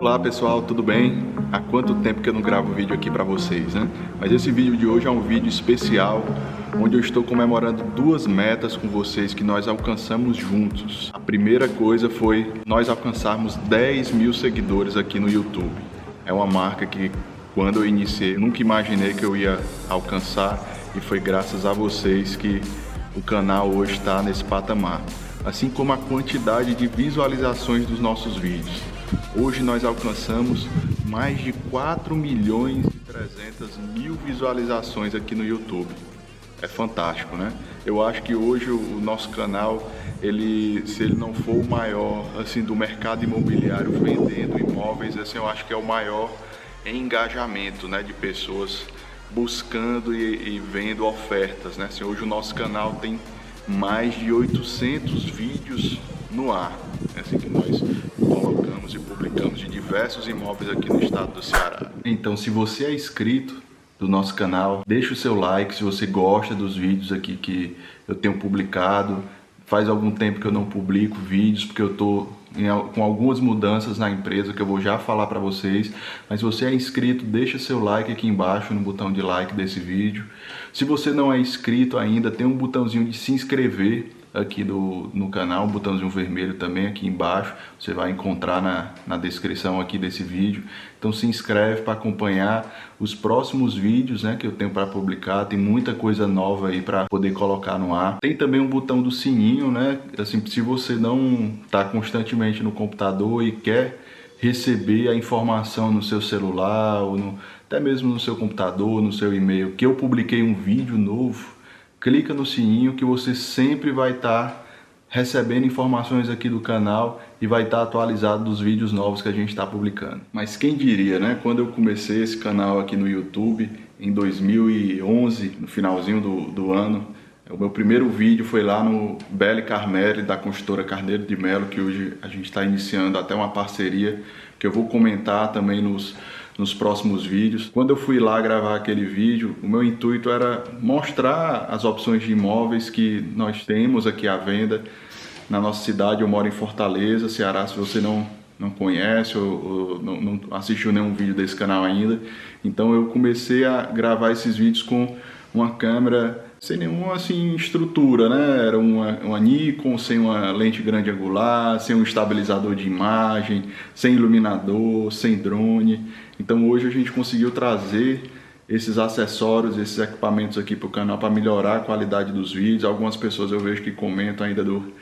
Olá pessoal, tudo bem? Há quanto tempo que eu não gravo vídeo aqui para vocês, né? Mas esse vídeo de hoje é um vídeo especial onde eu estou comemorando duas metas com vocês que nós alcançamos juntos. A primeira coisa foi nós alcançarmos 10 mil seguidores aqui no YouTube. É uma marca que quando eu iniciei nunca imaginei que eu ia alcançar e foi graças a vocês que o canal hoje está nesse patamar. Assim como a quantidade de visualizações dos nossos vídeos. Hoje nós alcançamos mais de 4 milhões e 300 mil visualizações aqui no YouTube. É fantástico, né? Eu acho que hoje o nosso canal, ele, se ele não for o maior assim do mercado imobiliário vendendo imóveis, assim, eu acho que é o maior engajamento, né, de pessoas buscando e, e vendo ofertas, né? Assim, hoje o nosso canal tem mais de 800 vídeos no ar, é assim que nós e publicamos de diversos imóveis aqui no estado do Ceará. Então, se você é inscrito do nosso canal, deixa o seu like se você gosta dos vídeos aqui que eu tenho publicado. Faz algum tempo que eu não publico vídeos porque eu estou com algumas mudanças na empresa que eu vou já falar para vocês. Mas se você é inscrito, deixa seu like aqui embaixo no botão de like desse vídeo. Se você não é inscrito ainda, tem um botãozinho de se inscrever aqui do, no canal, um botãozinho vermelho também aqui embaixo, você vai encontrar na, na descrição aqui desse vídeo. Então se inscreve para acompanhar os próximos vídeos né, que eu tenho para publicar, tem muita coisa nova aí para poder colocar no ar. Tem também um botão do sininho, né? Assim, se você não está constantemente no computador e quer receber a informação no seu celular ou no, até mesmo no seu computador, no seu e-mail, que eu publiquei um vídeo novo, clica no sininho que você sempre vai estar tá recebendo informações aqui do canal e vai estar tá atualizado dos vídeos novos que a gente está publicando. Mas quem diria, né? Quando eu comecei esse canal aqui no YouTube em 2011, no finalzinho do, do ano, o meu primeiro vídeo foi lá no Belle Carmele, da construtora Carneiro de Melo, que hoje a gente está iniciando até uma parceria que eu vou comentar também nos, nos próximos vídeos. Quando eu fui lá gravar aquele vídeo, o meu intuito era mostrar as opções de imóveis que nós temos aqui à venda na nossa cidade. Eu moro em Fortaleza, Ceará, se você não, não conhece ou, ou não, não assistiu nenhum vídeo desse canal ainda. Então eu comecei a gravar esses vídeos com uma câmera sem nenhuma assim estrutura, né? Era uma, uma Nikon sem uma lente grande angular, sem um estabilizador de imagem, sem iluminador, sem drone. Então hoje a gente conseguiu trazer esses acessórios, esses equipamentos aqui para o canal para melhorar a qualidade dos vídeos. Algumas pessoas eu vejo que comentam ainda do,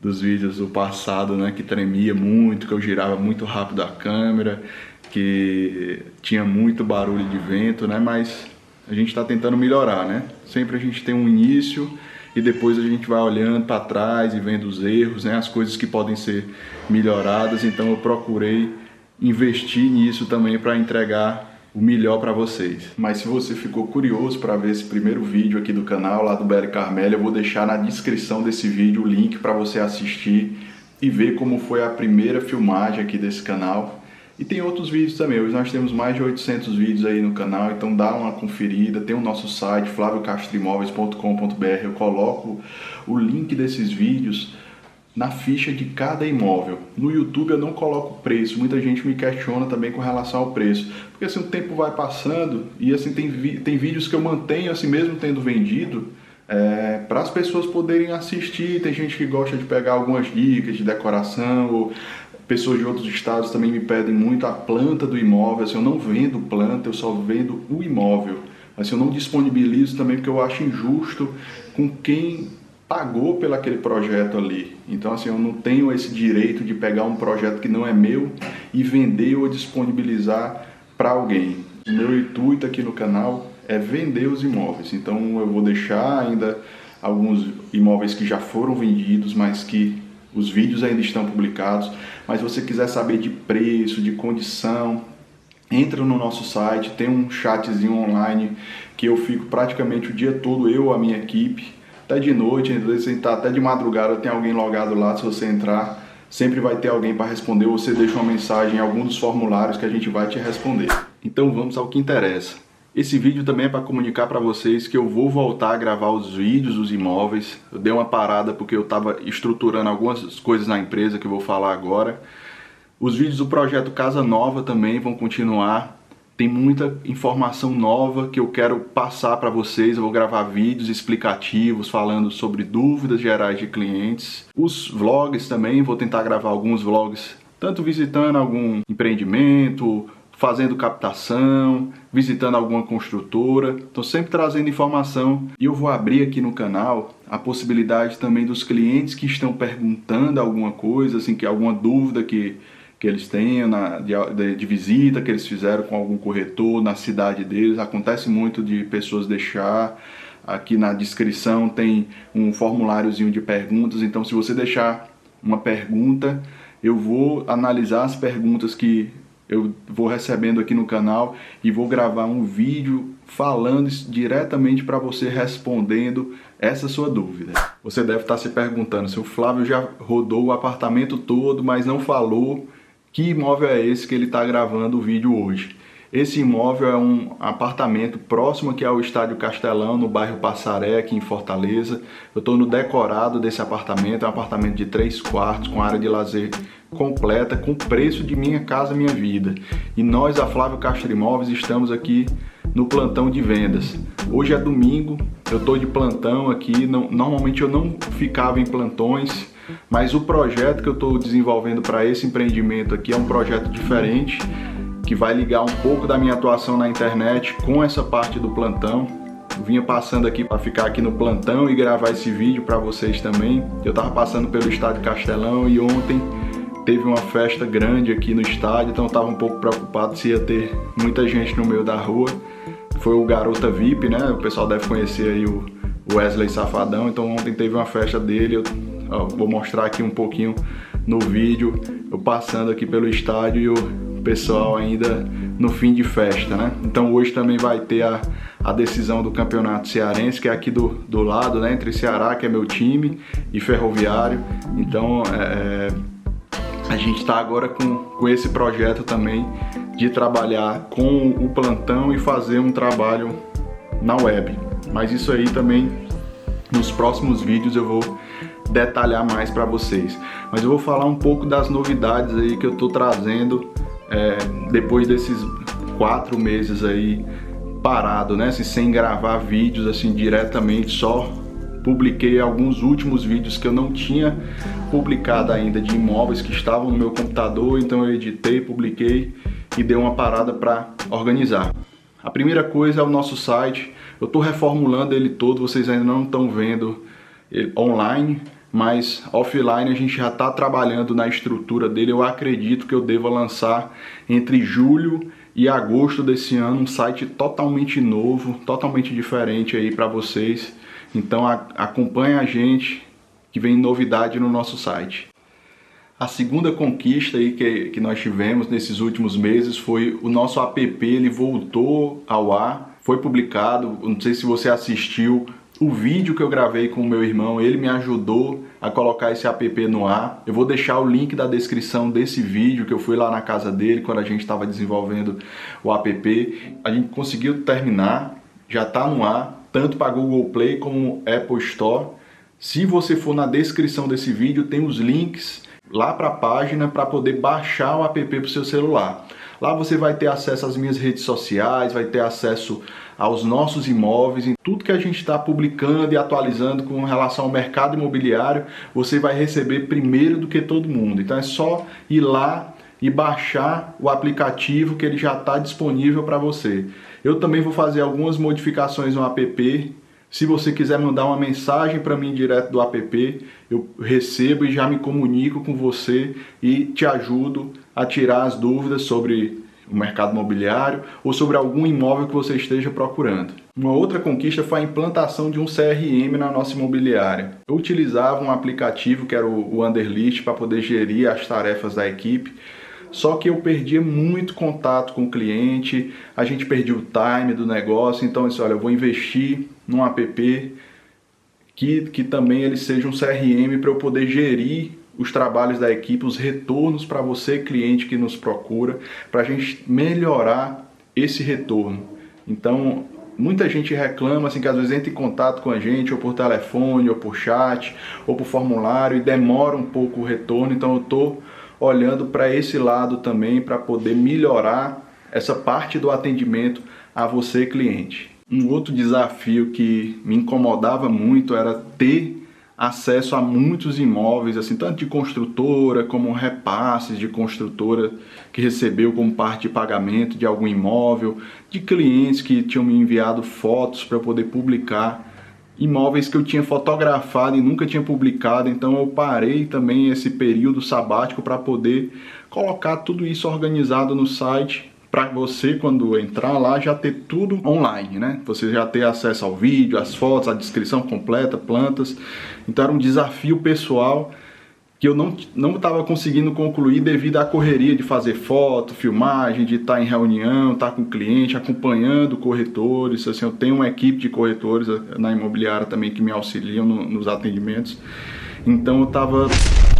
dos vídeos do passado, né? Que tremia muito, que eu girava muito rápido a câmera, que tinha muito barulho de vento, né? Mas a gente está tentando melhorar, né? Sempre a gente tem um início e depois a gente vai olhando para trás e vendo os erros, né? As coisas que podem ser melhoradas. Então eu procurei investir nisso também para entregar o melhor para vocês. Mas se você ficou curioso para ver esse primeiro vídeo aqui do canal lá do BL Carmélia, eu vou deixar na descrição desse vídeo o link para você assistir e ver como foi a primeira filmagem aqui desse canal. E tem outros vídeos também, hoje nós temos mais de 800 vídeos aí no canal, então dá uma conferida, tem o nosso site flaviocastroimóveis.com.br, eu coloco o link desses vídeos na ficha de cada imóvel. No YouTube eu não coloco preço, muita gente me questiona também com relação ao preço, porque assim o tempo vai passando e assim tem, tem vídeos que eu mantenho assim mesmo tendo vendido, é, para as pessoas poderem assistir. Tem gente que gosta de pegar algumas dicas de decoração ou Pessoas de outros estados também me pedem muito a planta do imóvel. Assim, eu não vendo planta, eu só vendo o imóvel. Assim, eu não disponibilizo também porque eu acho injusto com quem pagou pelo aquele projeto ali. Então, assim, eu não tenho esse direito de pegar um projeto que não é meu e vender ou disponibilizar para alguém. O meu intuito aqui no canal é vender os imóveis. Então, eu vou deixar ainda alguns imóveis que já foram vendidos, mas que os vídeos ainda estão publicados, mas se você quiser saber de preço, de condição, entra no nosso site, tem um chatzinho online que eu fico praticamente o dia todo, eu, a minha equipe, até de noite, às vezes está até de madrugada, tem alguém logado lá, se você entrar, sempre vai ter alguém para responder, você deixa uma mensagem em algum dos formulários que a gente vai te responder. Então vamos ao que interessa. Esse vídeo também é para comunicar para vocês que eu vou voltar a gravar os vídeos dos imóveis. Eu dei uma parada porque eu estava estruturando algumas coisas na empresa que eu vou falar agora. Os vídeos do projeto Casa Nova também vão continuar. Tem muita informação nova que eu quero passar para vocês. Eu vou gravar vídeos explicativos falando sobre dúvidas gerais de clientes. Os vlogs também, vou tentar gravar alguns vlogs, tanto visitando algum empreendimento, fazendo captação, visitando alguma construtora. Estou sempre trazendo informação e eu vou abrir aqui no canal a possibilidade também dos clientes que estão perguntando alguma coisa, assim, que alguma dúvida que que eles tenham na, de, de, visita que eles fizeram com algum corretor na cidade deles. Acontece muito de pessoas deixar. Aqui na descrição tem um formuláriozinho de perguntas, então se você deixar uma pergunta, eu vou analisar as perguntas que eu vou recebendo aqui no canal e vou gravar um vídeo falando diretamente para você respondendo essa sua dúvida. Você deve estar se perguntando se o Flávio já rodou o apartamento todo, mas não falou que imóvel é esse que ele está gravando o vídeo hoje? Esse imóvel é um apartamento próximo aqui ao Estádio Castelão, no bairro Passaré, aqui em Fortaleza. Eu estou no decorado desse apartamento, é um apartamento de três quartos, com área de lazer completa, com preço de Minha Casa Minha Vida. E nós, a Flávio Castro Imóveis, estamos aqui no plantão de vendas. Hoje é domingo, eu estou de plantão aqui, não, normalmente eu não ficava em plantões, mas o projeto que eu estou desenvolvendo para esse empreendimento aqui é um projeto diferente, que vai ligar um pouco da minha atuação na internet com essa parte do plantão. Eu vinha passando aqui para ficar aqui no plantão e gravar esse vídeo para vocês também. Eu estava passando pelo estádio Castelão e ontem teve uma festa grande aqui no estádio, então eu estava um pouco preocupado se ia ter muita gente no meio da rua. Foi o Garota VIP, né? O pessoal deve conhecer aí o Wesley Safadão, então ontem teve uma festa dele, eu Ó, vou mostrar aqui um pouquinho no vídeo, eu passando aqui pelo estádio e o pessoal ainda no fim de festa, né? Então hoje também vai ter a, a decisão do campeonato cearense, que é aqui do, do lado, né? Entre Ceará, que é meu time, e Ferroviário. Então é, a gente está agora com, com esse projeto também de trabalhar com o plantão e fazer um trabalho na web. Mas isso aí também nos próximos vídeos eu vou detalhar mais para vocês. Mas eu vou falar um pouco das novidades aí que eu estou trazendo é, depois desses quatro meses aí parado, né? Assim, sem gravar vídeos assim diretamente, só publiquei alguns últimos vídeos que eu não tinha publicado ainda de imóveis que estavam no meu computador, então eu editei, publiquei e dei uma parada para organizar. A primeira coisa é o nosso site. Eu estou reformulando ele todo, vocês ainda não estão vendo ele online, mas offline a gente já está trabalhando na estrutura dele. Eu acredito que eu deva lançar entre julho e agosto desse ano um site totalmente novo, totalmente diferente aí para vocês. Então a, acompanhe a gente que vem novidade no nosso site. A segunda conquista aí que, que nós tivemos nesses últimos meses foi o nosso app, ele voltou ao ar, foi publicado, não sei se você assistiu o vídeo que eu gravei com o meu irmão, ele me ajudou a colocar esse app no ar. Eu vou deixar o link da descrição desse vídeo que eu fui lá na casa dele quando a gente estava desenvolvendo o app. A gente conseguiu terminar, já está no ar, tanto para Google Play como Apple Store. Se você for na descrição desse vídeo, tem os links lá para a página para poder baixar o app para o seu celular. Lá você vai ter acesso às minhas redes sociais, vai ter acesso aos nossos imóveis, em tudo que a gente está publicando e atualizando com relação ao mercado imobiliário, você vai receber primeiro do que todo mundo. Então é só ir lá e baixar o aplicativo que ele já está disponível para você. Eu também vou fazer algumas modificações no app. Se você quiser mandar uma mensagem para mim direto do app, eu recebo e já me comunico com você e te ajudo a tirar as dúvidas sobre o mercado imobiliário ou sobre algum imóvel que você esteja procurando. Uma outra conquista foi a implantação de um CRM na nossa imobiliária. Eu utilizava um aplicativo que era o Underlist para poder gerir as tarefas da equipe, só que eu perdia muito contato com o cliente, a gente perdia o time do negócio, então disse, olha, eu vou investir num app que, que também ele seja um CRM para eu poder gerir os trabalhos da equipe, os retornos para você, cliente que nos procura, para a gente melhorar esse retorno. Então, muita gente reclama assim que às vezes entra em contato com a gente, ou por telefone, ou por chat, ou por formulário, e demora um pouco o retorno. Então, eu estou olhando para esse lado também para poder melhorar essa parte do atendimento a você cliente. Um outro desafio que me incomodava muito era ter acesso a muitos imóveis, assim, tanto de construtora como repasses de construtora que recebeu como parte de pagamento de algum imóvel, de clientes que tinham me enviado fotos para poder publicar imóveis que eu tinha fotografado e nunca tinha publicado, então eu parei também esse período sabático para poder colocar tudo isso organizado no site para você quando entrar lá já ter tudo online, né? Você já ter acesso ao vídeo, às fotos, a descrição completa, plantas. Então era um desafio pessoal que eu não não estava conseguindo concluir devido à correria de fazer foto, filmagem, de estar tá em reunião, estar tá com o cliente, acompanhando corretores. Assim, eu tenho uma equipe de corretores na imobiliária também que me auxiliam no, nos atendimentos. Então eu estava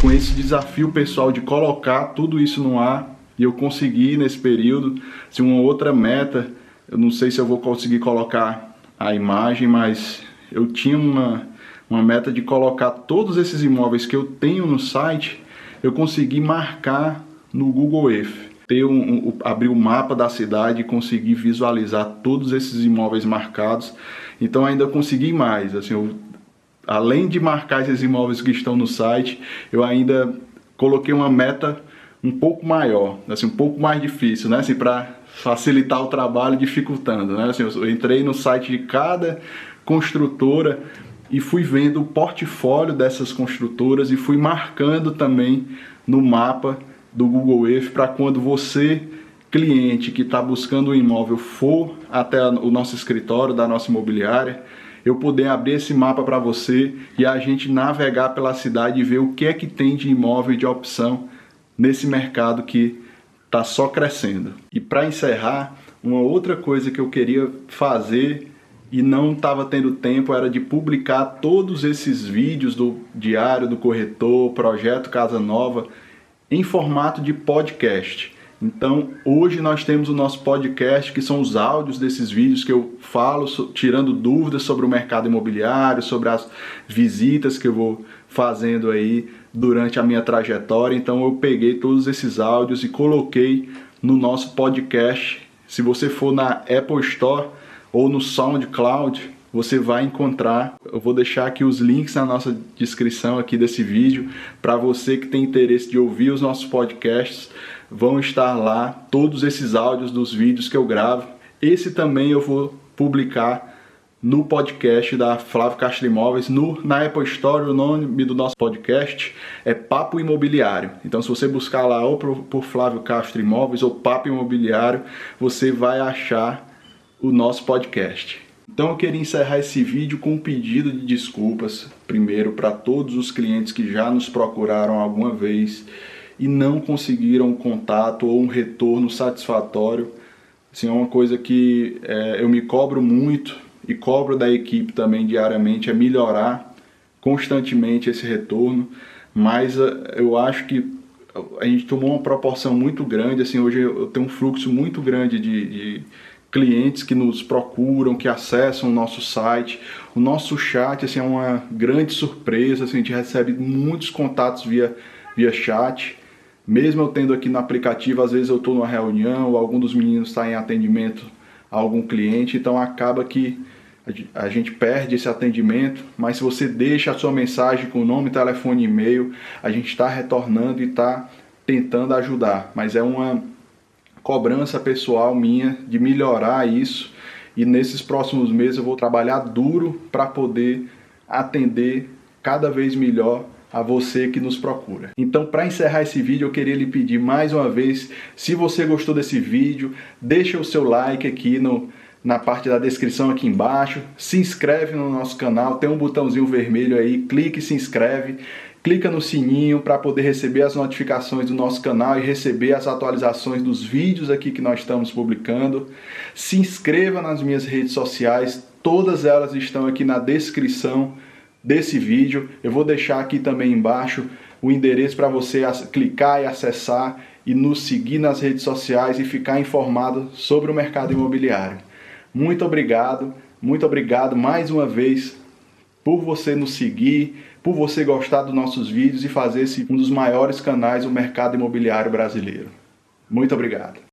com esse desafio pessoal de colocar tudo isso no ar e eu consegui nesse período, se uma outra meta, eu não sei se eu vou conseguir colocar a imagem, mas eu tinha uma, uma meta de colocar todos esses imóveis que eu tenho no site, eu consegui marcar no Google Earth. Ter um, um, abrir o um mapa da cidade e conseguir visualizar todos esses imóveis marcados. Então ainda consegui mais. Assim, eu, além de marcar esses imóveis que estão no site, eu ainda coloquei uma meta um pouco maior, assim, um pouco mais difícil, né? Assim, para facilitar o trabalho, dificultando, né? Assim, eu entrei no site de cada construtora e fui vendo o portfólio dessas construtoras e fui marcando também no mapa do Google Earth para quando você cliente que está buscando um imóvel for até o nosso escritório da nossa imobiliária, eu poder abrir esse mapa para você e a gente navegar pela cidade e ver o que é que tem de imóvel de opção nesse mercado que está só crescendo. E para encerrar, uma outra coisa que eu queria fazer e não estava tendo tempo era de publicar todos esses vídeos do Diário do Corretor, Projeto Casa Nova, em formato de podcast. Então, hoje nós temos o nosso podcast, que são os áudios desses vídeos que eu falo, tirando dúvidas sobre o mercado imobiliário, sobre as visitas que eu vou fazendo aí durante a minha trajetória. Então eu peguei todos esses áudios e coloquei no nosso podcast. Se você for na Apple Store ou no SoundCloud, você vai encontrar. Eu vou deixar aqui os links na nossa descrição aqui desse vídeo para você que tem interesse de ouvir os nossos podcasts. Vão estar lá todos esses áudios dos vídeos que eu gravo. Esse também eu vou publicar no podcast da Flávio Castro Imóveis, no, na Apple Store, o nome do nosso podcast é Papo Imobiliário. Então, se você buscar lá ou por, por Flávio Castro Imóveis ou Papo Imobiliário, você vai achar o nosso podcast. Então, eu queria encerrar esse vídeo com um pedido de desculpas, primeiro, para todos os clientes que já nos procuraram alguma vez e não conseguiram um contato ou um retorno satisfatório. Assim, é uma coisa que é, eu me cobro muito e cobro da equipe também diariamente é melhorar constantemente esse retorno, mas eh, eu acho que a gente tomou uma proporção muito grande, assim, hoje eu tenho um fluxo muito grande de, de clientes que nos procuram, que acessam o nosso site, o nosso chat, assim, é uma grande surpresa, assim, a gente recebe muitos contatos via, via chat, mesmo eu tendo aqui no aplicativo, às vezes eu estou numa reunião, algum dos meninos está em atendimento a algum cliente, então acaba que a gente perde esse atendimento, mas se você deixa a sua mensagem com nome, telefone e e-mail, a gente está retornando e está tentando ajudar. Mas é uma cobrança pessoal minha de melhorar isso e nesses próximos meses eu vou trabalhar duro para poder atender cada vez melhor a você que nos procura. Então, para encerrar esse vídeo, eu queria lhe pedir mais uma vez, se você gostou desse vídeo, deixa o seu like aqui no na parte da descrição aqui embaixo. Se inscreve no nosso canal, tem um botãozinho vermelho aí, clique e se inscreve. Clica no sininho para poder receber as notificações do nosso canal e receber as atualizações dos vídeos aqui que nós estamos publicando. Se inscreva nas minhas redes sociais, todas elas estão aqui na descrição desse vídeo. Eu vou deixar aqui também embaixo o endereço para você clicar e acessar e nos seguir nas redes sociais e ficar informado sobre o mercado imobiliário. Muito obrigado, muito obrigado mais uma vez por você nos seguir, por você gostar dos nossos vídeos e fazer esse um dos maiores canais do mercado imobiliário brasileiro. Muito obrigado.